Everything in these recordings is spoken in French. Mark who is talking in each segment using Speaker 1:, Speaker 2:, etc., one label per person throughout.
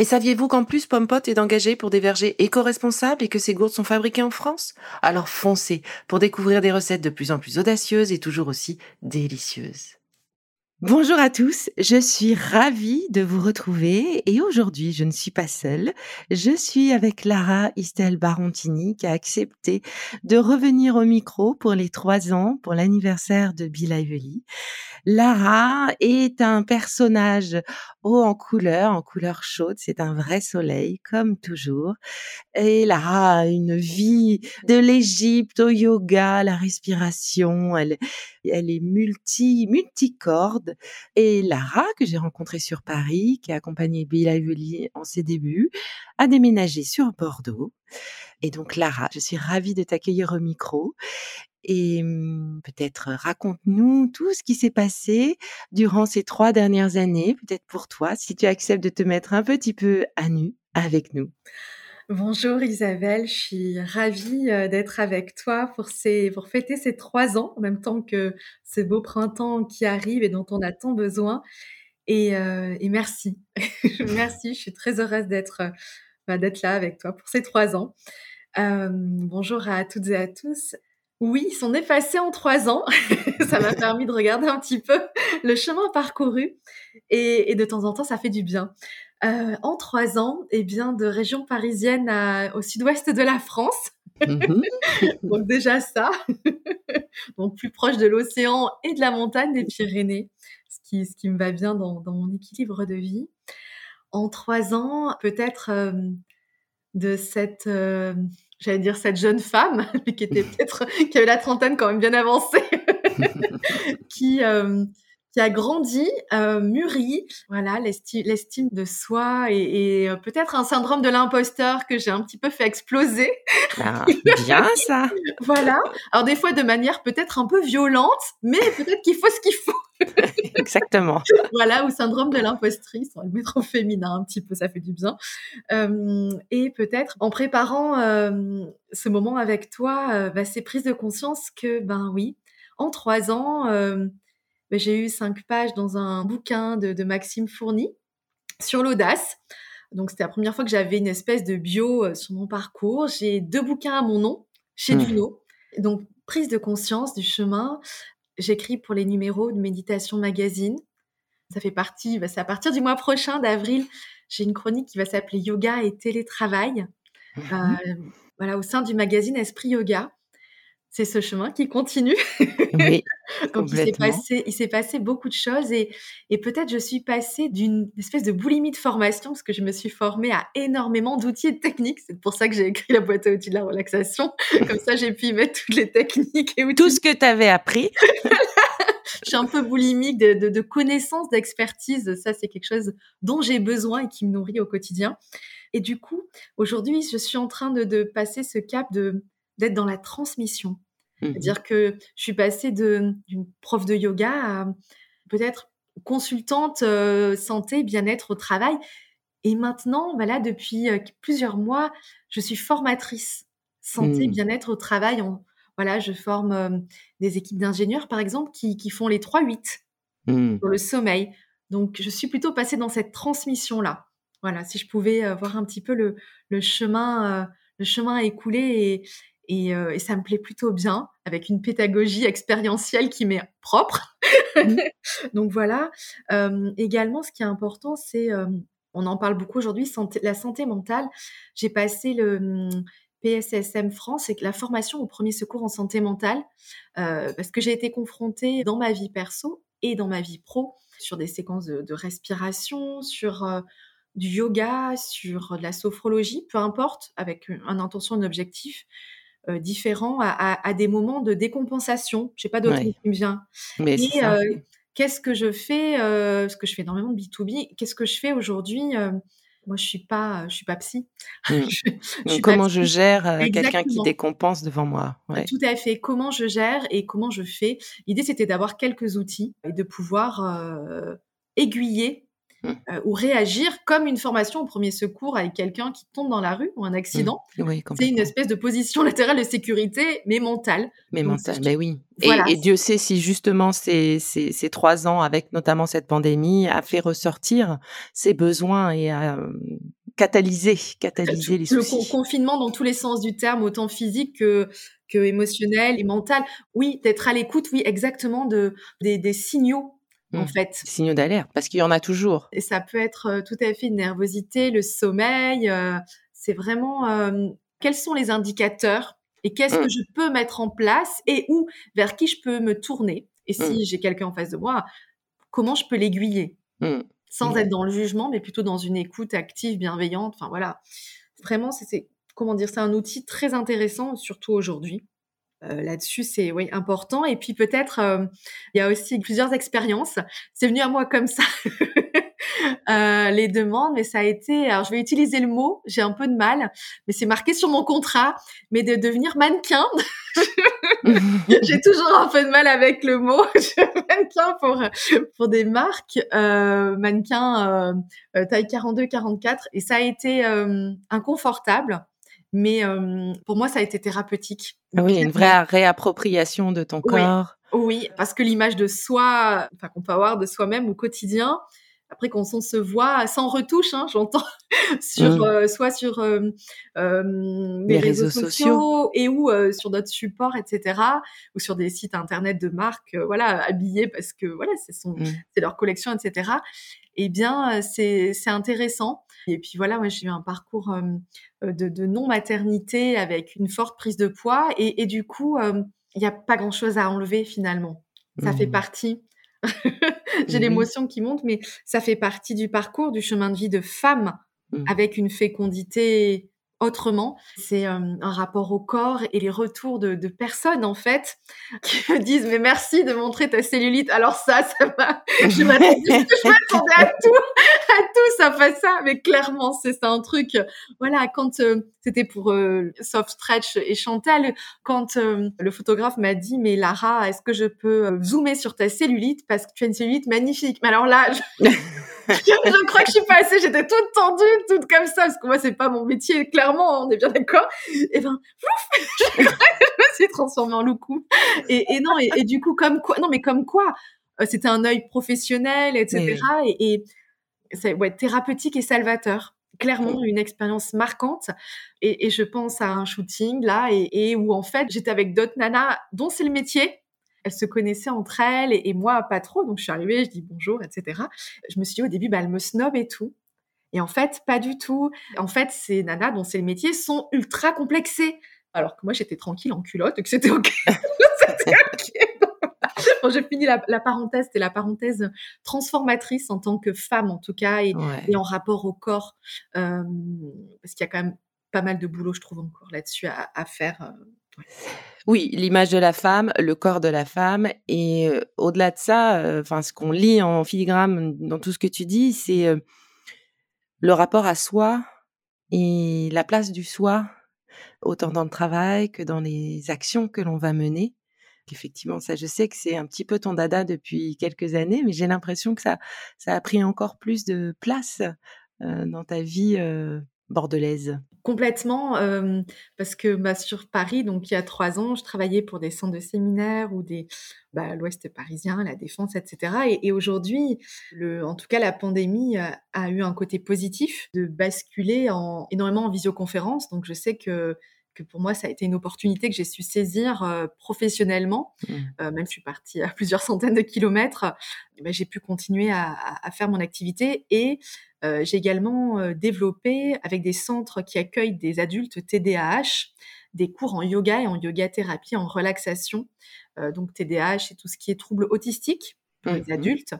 Speaker 1: Et saviez-vous qu'en plus Pompot est engagé pour des vergers éco-responsables et que ces gourdes sont fabriquées en France? Alors foncez pour découvrir des recettes de plus en plus audacieuses et toujours aussi délicieuses. Bonjour à tous, je suis ravie de vous retrouver et aujourd'hui je ne suis pas seule, je suis avec Lara Istel Barontini qui a accepté de revenir au micro pour les trois ans pour l'anniversaire de Bill Ively. Lara est un personnage haut en couleur, en couleur chaude. C'est un vrai soleil, comme toujours. Et Lara a une vie de l'Égypte au yoga, la respiration. Elle, elle est multi, multicorde. Et Lara, que j'ai rencontrée sur Paris, qui a accompagné Bill Ively en ses débuts, a déménagé sur Bordeaux. Et donc Lara, je suis ravie de t'accueillir au micro et mmh, peut-être raconte-nous tout ce qui s'est passé durant ces trois dernières années, peut-être pour toi, si tu acceptes de te mettre un petit peu à nu avec nous.
Speaker 2: Bonjour Isabelle, je suis ravie d'être avec toi pour, ces, pour fêter ces trois ans, en même temps que ce beau printemps qui arrive et dont on a tant besoin. Et, et merci, merci, je suis très heureuse d'être bah, d'être là avec toi pour ces trois ans. bonjour à toutes et à tous. Oui, ils sont effacés en trois ans. ça m'a permis de regarder un petit peu le chemin parcouru et, de temps en temps, ça fait du bien. Euh, en trois ans, eh bien, de région parisienne au sud-ouest de la France. Mmh Donc déjà ça, donc plus proche de l'océan et de la montagne des Pyrénées, ce qui, ce qui me va bien dans, mon équilibre de vie. En trois ans, peut-être euh, de cette euh, j'allais dire cette jeune femme, mais qui était peut-être, qui avait la trentaine quand même bien avancée, qui, euh, qui a grandi, euh, mûri, voilà, l'estime de soi et, et euh, peut-être un syndrome de l'imposteur que j'ai un petit peu fait exploser.
Speaker 3: Ah, bien ça.
Speaker 2: voilà. Alors des fois de manière peut-être un peu violente, mais peut-être qu'il faut ce qu'il faut.
Speaker 3: Exactement.
Speaker 2: voilà, ou syndrome de l'impostrice, on va le mettre au féminin un petit peu, ça fait du bien. Euh, et peut-être en préparant euh, ce moment avec toi, euh, bah, c'est prise de conscience que, ben oui, en trois ans, j'ai eu cinq pages dans un bouquin de, de Maxime Fourny sur l'audace. Donc c'était la première fois que j'avais une espèce de bio euh, sur mon parcours. J'ai deux bouquins à mon nom chez mmh. Duno. Donc prise de conscience du chemin, J'écris pour les numéros de Méditation Magazine. Ça fait partie, bah, c'est à partir du mois prochain d'avril, j'ai une chronique qui va s'appeler Yoga et télétravail. Mmh euh, voilà, au sein du magazine Esprit Yoga c'est ce chemin qui continue.
Speaker 3: Oui,
Speaker 2: Donc il s'est passé, il s'est passé beaucoup de choses et, et peut-être je suis passée d'une espèce de boulimie de formation parce que je me suis formée à énormément d'outils et de techniques. C'est pour ça que j'ai écrit la boîte à outils de la relaxation. Comme ça, j'ai pu y mettre toutes les techniques et outils.
Speaker 3: Tout ce que tu avais appris.
Speaker 2: je suis un peu boulimique de, de, de connaissances, d'expertise. Ça, c'est quelque chose dont j'ai besoin et qui me nourrit au quotidien. Et du coup, aujourd'hui, je suis en train de, de passer ce cap de d'être dans la transmission. Mmh C'est-à-dire que je suis passée d'une prof de yoga à peut-être consultante euh, santé, bien-être au travail. Et maintenant, bah là, depuis euh, plusieurs mois, je suis formatrice santé, mmh. bien-être au travail. voilà, je forme euh, des équipes d'ingénieurs, par exemple, qui, qui font les 3-8 mmh. sur le sommeil. Donc, je suis plutôt passée dans cette transmission-là. Voilà, si je pouvais voir un petit peu le, le chemin, le chemin écoulé et, euh, et, ça me plaît plutôt bien, avec une pédagogie expérientielle qui m'est propre. Mmh. Donc voilà. Euh, également, ce qui est important, c'est, euh, on en parle beaucoup aujourd'hui, la santé mentale. J'ai passé le mmh, PSSM France, et la formation au premier secours en santé mentale, parce que j'ai été confrontée dans ma vie perso et dans ma vie pro sur des séquences de, respiration, sur du yoga, sur de la sophrologie, peu importe, avec une intention, un objectif différent à, des moments de décompensation. Je sais pas d'autre qui me vient.
Speaker 1: Mais
Speaker 2: Et qu'est-ce que je fais Parce que je fais énormément de B2B. Qu'est-ce que je fais aujourd'hui moi, je suis pas, je suis pas psy.
Speaker 1: Mmh. comment je gère quelqu'un qui décompense devant moi?
Speaker 2: Tout à fait. Comment je gère et comment je fais? L'idée, c'était d'avoir quelques outils et de pouvoir aiguiller Mmh. Euh, ou réagir comme une formation au premier secours avec quelqu'un qui tombe dans la rue ou un accident.
Speaker 1: Mmh.
Speaker 2: c'est une espèce de position latérale de sécurité, mais mentale.
Speaker 1: Mais mentale, mais oui. Et, Dieu sait si justement ces, ces, ces, trois ans, avec notamment cette pandémie, a fait ressortir ses besoins et a euh, catalysé, catalysé les soucis.
Speaker 2: Le confinement dans tous les sens du terme, autant physique que que émotionnel et mental. Oui, d'être à l'écoute, oui, exactement de des, des signaux en mmh. fait.
Speaker 1: Signaux d'alerte, parce qu'il y en a toujours.
Speaker 2: Et ça peut être euh, tout à fait une nervosité, le sommeil. Euh, c'est vraiment euh, quels sont les indicateurs et qu'est-ce que mmh. je peux mettre en place et où, vers qui je peux me tourner. Et si mmh. j'ai quelqu'un en face de moi, comment je peux l'aiguiller? Sans être dans le jugement, mais plutôt dans une écoute active, bienveillante. Enfin voilà, vraiment, c'est comment dire, c'est un outil très intéressant, surtout aujourd'hui. Euh, là-dessus, c'est oui important. Et puis peut-être, euh, il y a aussi plusieurs expériences. C'est venu à moi comme ça. euh, les demandes, mais ça a été. Alors, je vais utiliser le mot. J'ai un peu de mal, mais c'est marqué sur mon contrat. Mais de devenir mannequin. J'ai toujours un peu de mal avec le mot mannequin pour pour des marques euh, mannequin euh, taille 42-44 et ça a été inconfortable mais pour moi, ça a été thérapeutique.
Speaker 1: Ah oui, une vraie réappropriation de ton corps.
Speaker 2: Oui, parce que l'image de soi, enfin qu'on peut avoir de soi-même au quotidien, après quand on se voit sans retouche, hein, j'entends, sur mmh. soit sur les, réseaux, sociaux, et ou sur d'autres supports, etc., ou sur des sites internet de marques, voilà, habillés parce que voilà, c'est mmh. c'est leur collection, etc. Eh bien, c'est c'est intéressant et puis voilà, moi j'ai eu un parcours de, non-maternité avec une forte prise de poids et, du coup, il n'y a pas grand-chose à enlever finalement. Ça fait mmh. partie. j'ai mmh l'émotion qui monte, mais ça fait partie du parcours, du chemin de vie de femme mmh. avec une fécondité autrement. C'est euh, un rapport au corps et les retours de, de, personnes en fait qui me disent mais merci de montrer ta cellulite. Alors ça, ça m'a, je m'attendais à tout, à tout, ça fait ça. Mais clairement, c'est un truc. Voilà, quand euh, c'était pour euh, Soft Stretch et Chantal, quand le photographe m'a dit mais Lara, est-ce que je peux zoomer sur ta cellulite? Parce que tu as une cellulite magnifique. Mais alors là, je... je crois que je suis passée, j'étais toute tendue, toute comme ça, parce que moi, c'est pas mon métier, clairement, on est bien d'accord. Et ben, je, je me suis transformée en loucou. Et, et non, et, du coup, comme quoi, non, mais comme quoi, euh, c'était un œil professionnel, etc. Et, et c'est ouais, thérapeutique et salvateur clairement une expérience marquante. Et, et, je pense à un shooting là, et, et où en fait j'étais avec d'autres nanas dont c'est le métier, elles se connaissaient entre elles et, moi pas trop. Donc je suis arrivée, je dis bonjour, etc. Je me suis dit au début, bah, elles me snob et tout. Et en fait, pas du tout. En fait, ces nanas dont c'est le métier sont ultra complexées. Alors que moi, j'étais tranquille en culotte et que c'était OK. OK. j'ai fini la, parenthèse, c'était la parenthèse transformatrice en tant que femme, en tout cas, et, en rapport au corps. Euh, parce qu'il y a quand même pas mal de boulot, je trouve, encore là-dessus à, faire. Euh,
Speaker 1: oui, l'image de la femme, le corps de la femme, et au-delà de ça, enfin, ce qu'on lit en filigrane dans tout ce que tu dis, c'est le rapport à soi et la place du soi, autant dans le travail que dans les actions que l'on va mener. Effectivement, ça, je sais que c'est un petit peu ton dada depuis quelques années, mais j'ai l'impression que ça, ça a pris encore plus de place dans ta vie bordelaise
Speaker 2: Complètement, parce que bah, sur Paris, donc il y a trois ans, je travaillais pour des centres de séminaires ou des bah, l'Ouest parisien, la Défense, etc. Et, aujourd'hui, en tout cas, la pandémie a, eu un côté positif de basculer en, énormément en visioconférence. Donc je sais que que pour moi, ça a été une opportunité que j'ai su saisir professionnellement. Mmh. même si je suis partie à plusieurs centaines de kilomètres, eh ben, j'ai pu continuer à, à, faire mon activité et euh, j'ai également euh, développé avec des centres qui accueillent des adultes TDAH des cours en yoga et en yoga thérapie en relaxation. Euh, donc TDAH, c'est tout ce qui est troubles autistiques pour les adultes.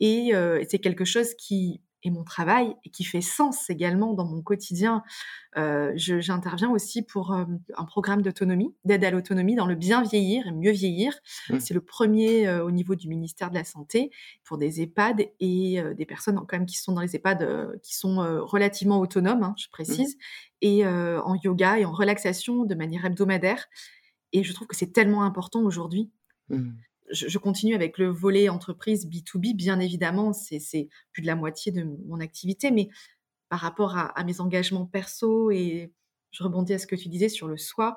Speaker 2: Et c'est quelque chose qui et mon travail et qui fait sens également dans mon quotidien. Euh, J'interviens aussi pour euh, un programme d'autonomie, d'aide à l'autonomie dans le bien vieillir et mieux vieillir. Mmh. C'est le premier euh, au niveau du ministère de la Santé pour des EHPAD et euh, des personnes quand même qui sont dans les EHPAD qui sont relativement autonomes, hein, je précise, mmh. et en yoga et en relaxation de manière hebdomadaire. Et je trouve que c'est tellement important aujourd'hui. Mmh je, continue avec le volet entreprise B2B, bien évidemment, c'est plus de la moitié de mon activité, mais par rapport à, mes engagements perso et je rebondis à ce que tu disais sur le soi,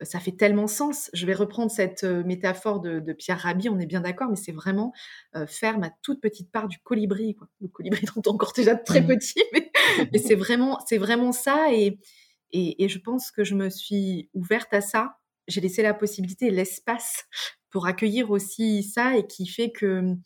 Speaker 2: euh, ça fait tellement sens. Je vais reprendre cette euh, métaphore de, Pierre Rabhi, on est bien d'accord, mais c'est vraiment euh, faire ma toute petite part du colibri, Le colibri dont on encore déjà très mmh. petit, mais, c'est vraiment, vraiment ça. Et, et, et, je pense que je me suis ouverte à ça. J'ai laissé la possibilité, l'espace pour accueillir aussi ça et qui fait que mmh,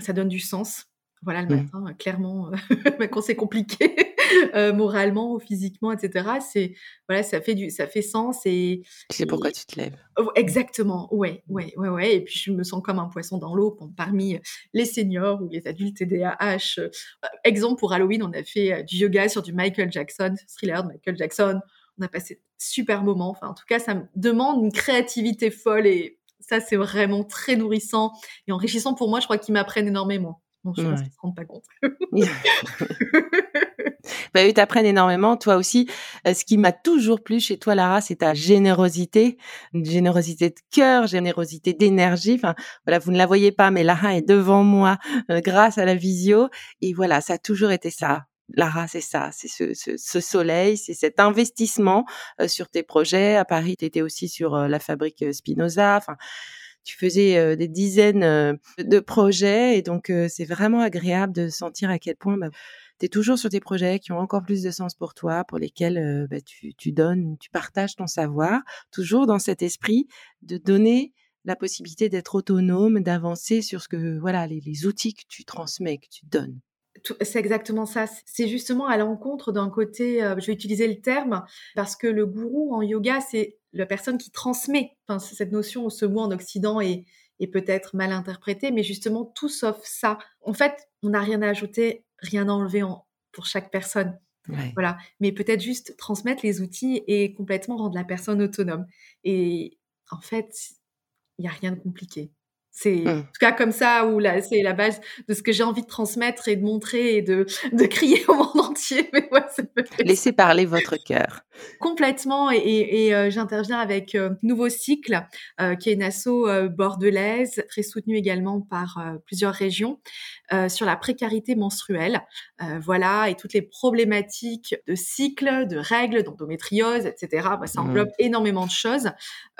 Speaker 2: ça donne du sens. Voilà, le mmh. matin, clairement, bah, quand c'est compliqué, euh, moralement ou physiquement, etc., c'est voilà, ça fait du, ça fait sens et.
Speaker 1: C'est pourquoi tu te lèves?
Speaker 2: Oh, exactement, ouais, ouais, ouais, ouais. Et puis je me sens comme un poisson dans l'eau parmi les seniors ou les adultes TDAH. Euh, exemple pour Halloween, on a fait euh, du yoga sur du Michael Jackson, thriller de Michael Jackson. On a passé super moment. Enfin, en tout cas, ça me demande une créativité folle et ça, c'est vraiment très nourrissant et enrichissant pour moi. Je crois qu'ils m'apprennent énormément. Donc, je pense qu'ils ne se rendent pas compte.
Speaker 1: bah, ils t'apprennent énormément. Toi aussi, euh, ce qui m'a toujours plu chez toi, Lara, c'est ta générosité, une générosité de cœur, générosité d'énergie. Enfin, voilà, vous ne la voyez pas, mais Lara est devant moi euh, grâce à la visio. Et voilà, ça a toujours été ça. Lara, c'est ça, c'est ce, soleil, c'est cet investissement sur tes projets. À Paris, tu étais aussi sur la fabrique Spinoza. Enfin, tu faisais des dizaines de projets et donc c'est vraiment agréable de sentir à quel point bah, tu es toujours sur tes projets qui ont encore plus de sens pour toi, pour lesquels bah, tu, donnes, tu partages ton savoir, toujours dans cet esprit de donner la possibilité d'être autonome, d'avancer sur ce que voilà les outils que tu transmets, que tu donnes.
Speaker 2: C'est exactement ça. C'est justement à l'encontre d'un côté, euh, je vais utiliser le terme, parce que le gourou en yoga, c'est la personne qui transmet. Enfin, cette notion, ce mot en Occident est, est peut-être mal interprété, mais justement tout sauf ça. En fait, on n'a rien à ajouter, rien à enlever en, pour chaque personne. Voilà. Mais peut-être juste transmettre les outils et complètement rendre la personne autonome. Et en fait, il n'y a rien de compliqué. C'est mmh. en tout cas comme ça où là c'est la base de ce que j'ai envie de transmettre et de montrer et de, de crier au monde entier. Mais ouais,
Speaker 1: Laissez parler votre cœur.
Speaker 2: Complètement et, et, euh, j'interviens avec euh, Nouveau Cycle euh, qui est une asso bordelaise très soutenue également par plusieurs régions sur la précarité menstruelle. voilà et toutes les problématiques de cycle, de règles, d'endométriose, etc. Bah, ça mmh. englobe énormément de choses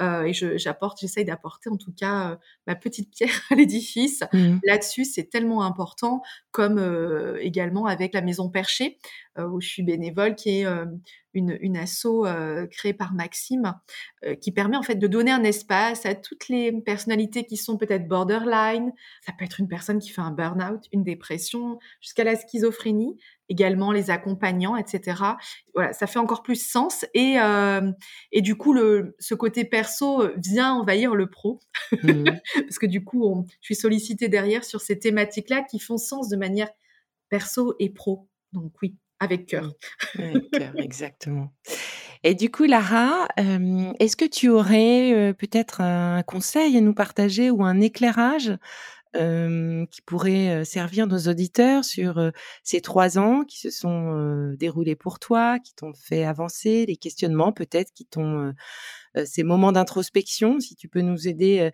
Speaker 2: et j'apporte, j'essaye d'apporter en tout cas ma petite pierre à l'édifice. Mmh. Là-dessus, c'est tellement important, comme euh, également avec la Maison Perchée, euh, où je suis bénévole, qui est euh, une, une asso créée par Maxime, qui permet en fait de donner un espace à toutes les personnalités qui sont peut-être borderline. Ça peut être une personne qui fait un burn-out, une dépression, jusqu'à la schizophrénie, également les accompagnants, etc. Voilà, ça fait encore plus sens et euh, et du coup le ce côté perso vient envahir le pro mmh. parce que du coup on, je suis sollicitée derrière sur ces thématiques là qui font sens de manière perso et pro. Donc oui, avec cœur.
Speaker 1: Avec cœur, exactement. Et du coup, Lara, euh, est-ce que tu aurais euh, peut-être un conseil à nous partager ou un éclairage qui pourrait servir nos auditeurs sur ces trois ans qui se sont déroulés pour toi, qui t'ont fait avancer, les questionnements peut-être qui t'ont ces moments d'introspection, si tu peux nous aider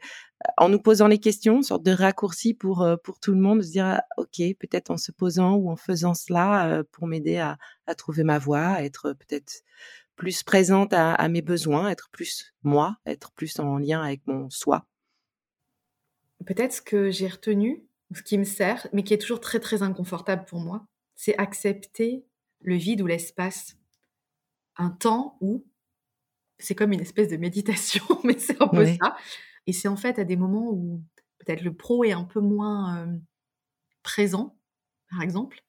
Speaker 1: en nous posant les questions, sorte de raccourci pour pour tout le monde, de se dire «Ah, ok, peut-être en se posant ou en faisant cela pour m'aider à, à, trouver ma voie, à être peut-être plus présente à, à mes besoins, être plus moi, être plus en lien avec mon soi
Speaker 2: peut-être ce que j'ai retenu, ce qui me sert, mais qui est toujours très très inconfortable pour moi, c'est accepter le vide ou l'espace. Un temps où c'est comme une espèce de méditation, mais c'est un peu ça. Et c'est en fait à des moments où peut-être le pro est un peu moins euh, présent, par exemple,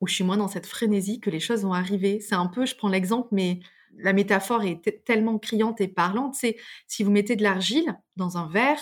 Speaker 2: où je suis moins dans cette frénésie que les choses vont arriver. C'est un peu, je prends l'exemple, mais la métaphore est tellement criante et parlante. C'est si vous mettez de l'argile dans un verre,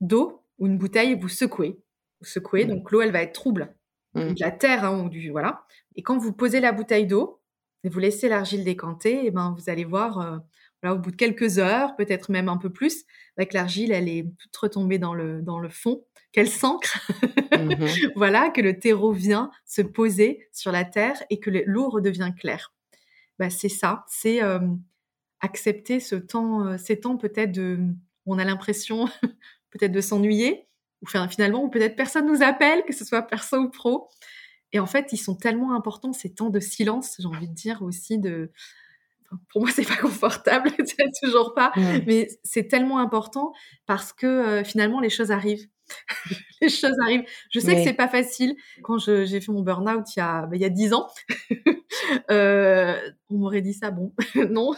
Speaker 2: d'eau ou une bouteille, vous secouez. secouer, donc l'eau, elle va être trouble.
Speaker 1: Mmh.
Speaker 2: De la terre, hein, ou du voilà. Et quand vous posez la bouteille d'eau et vous laissez l'argile décanter, et ben vous allez voir, euh, voilà, au bout de quelques heures, peut-être même un peu plus, avec l'argile, elle est toute retombée dans le dans le fond, qu'elle s'ancre,
Speaker 1: Mhm.
Speaker 2: voilà, que le terreau vient se poser sur la terre et que le- l'eau redevient claire. Bah, c'est ça, c'est euh, accepter ce temps, euh, ces temps peut-être de, où on a l'impression peut-être de s'ennuyer, ou finalement, ou peut-être personne nous appelle, que ce soit perso ou pro. Et en fait, ils sont tellement importants ces temps de silence, j'ai envie de dire aussi de. enfin, Pour moi, c'est pas confortable, toujours pas, mais c'est tellement important parce que euh, finalement, les choses arrivent. les choses arrivent. Je sais que c'est pas facile. Quand j'ai fait mon burn-out il y a il y a dix ans, euh, on m'aurait dit ça, bon, non.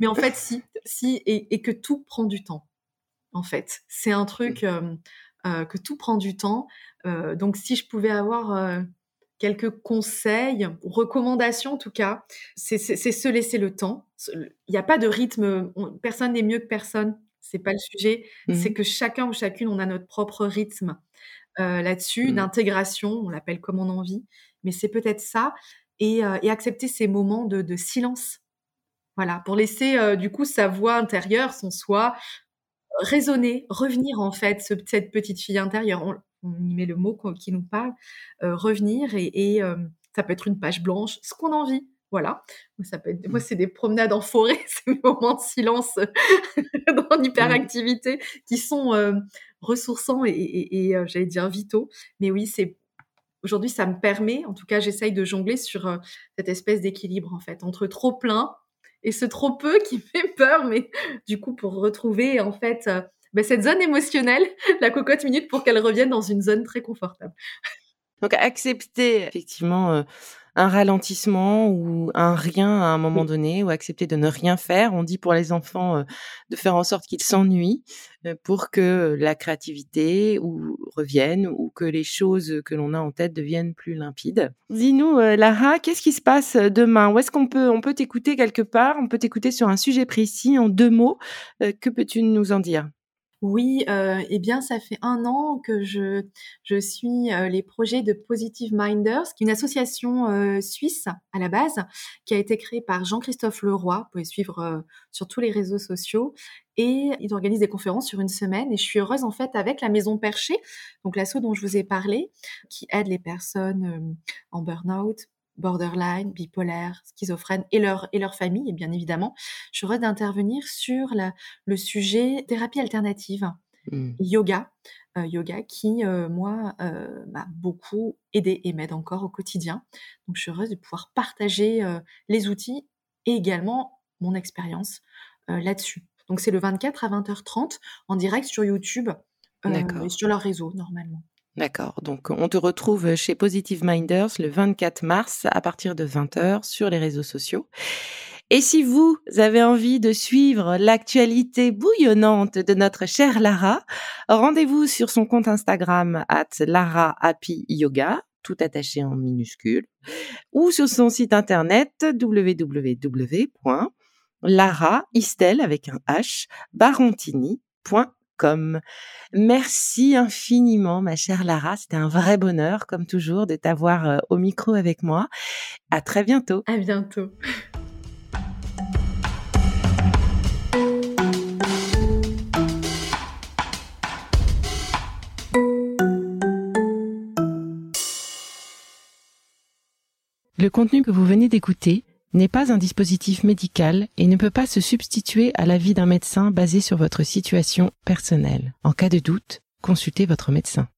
Speaker 2: Mais en fait, si, si, et, et que tout prend du temps. En fait, c'est un truc euh, euh, que tout prend du temps. Donc, si je pouvais avoir quelques conseils, recommandations en tout cas, c'est se laisser le temps. Il n'y a pas de rythme. on- personne n'est mieux que personne. C'est pas le sujet. C'est que chacun ou chacune, on a notre propre rythme euh, là-dessus,
Speaker 1: Mhm.
Speaker 2: d'intégration. On l'appelle comme on a envie, mais c'est peut-être ça. Et, euh, et accepter ces moments de, de silence. Voilà, pour laisser euh, du coup sa voix intérieure, son soi, résonner, revenir en fait, ce- cette petite fille intérieure. On, y met le mot qui nous parle, euh, revenir et, euh, ça peut être une page blanche, ce qu'on a envie. Voilà. Ça peut être, moi, c'est des promenades en forêt, ces moments de silence en hyperactivité qui sont euh, ressourçants et, et- j'allais dire vitaux. Mais oui, c'est aujourd'hui, ça me permet, en tout cas, j'essaye de jongler sur cette espèce d'équilibre en fait entre trop plein et ce trop peu qui fait peur, mais du coup, pour retrouver en fait euh, ben, cette zone émotionnelle, la cocotte minute, pour qu'elle revienne dans une zone très confortable.
Speaker 1: Donc accepter effectivement euh, un ralentissement ou un rien à un moment donné, ou accepter de ne rien faire. On dit pour les enfants euh, de faire en sorte qu'ils s'ennuient euh, pour que la créativité ou revienne ou que les choses que l'on a en tête deviennent plus limpides. Dis-nous, euh, Lara, qu'est-ce qui se passe demain? Où est-ce qu'on peut on peut t'écouter quelque part? On peut t'écouter sur un sujet précis en deux mots. Que peux-tu nous en dire?
Speaker 2: Oui, euh, eh bien, ça fait un an que je, je suis euh, les projets de Positive Minders, qui est une association euh, suisse à la base, qui a été créée par Jean-Christophe Leroy. Vous pouvez suivre euh, sur tous les réseaux sociaux. Et ils organisent des conférences sur une semaine. Et je suis heureuse, en fait, avec la Maison Perchée, donc l'asso dont je vous ai parlé, qui aide les personnes en burn-out, borderline, bipolaire, schizophrène et leur, et leur famille, et bien évidemment. Je suis heureuse d'intervenir sur la, le sujet thérapie alternative,
Speaker 1: Hmm.
Speaker 2: yoga, euh, yoga qui, euh, moi, euh, m'a beaucoup aidé et m'aide encore au quotidien. Donc, je suis heureuse de pouvoir partager les outils et également mon expérience là-dessus. Donc, c'est le 24 à 20h30 en direct sur YouTube et sur leur réseau, normalement.
Speaker 1: D'accord. Donc, on te retrouve chez Positive Minders le 24 mars à partir de 20h sur les réseaux sociaux. Et si vous avez envie de suivre l'actualité bouillonnante de notre chère Lara, rendez-vous sur son compte Instagram at Lara Happy Yoga, tout attaché en minuscule, ou sur son site internet www.laraistel avec un H, barontini.com. Merci infiniment, ma chère Lara. C'était un vrai bonheur, comme toujours, de t'avoir euh, au micro avec moi. À très bientôt.
Speaker 2: À bientôt.
Speaker 1: Le contenu que vous venez d'écouter n'est pas un dispositif médical et ne peut pas se substituer à l'avis d'un médecin basé sur votre situation personnelle. En cas de doute, consultez votre médecin.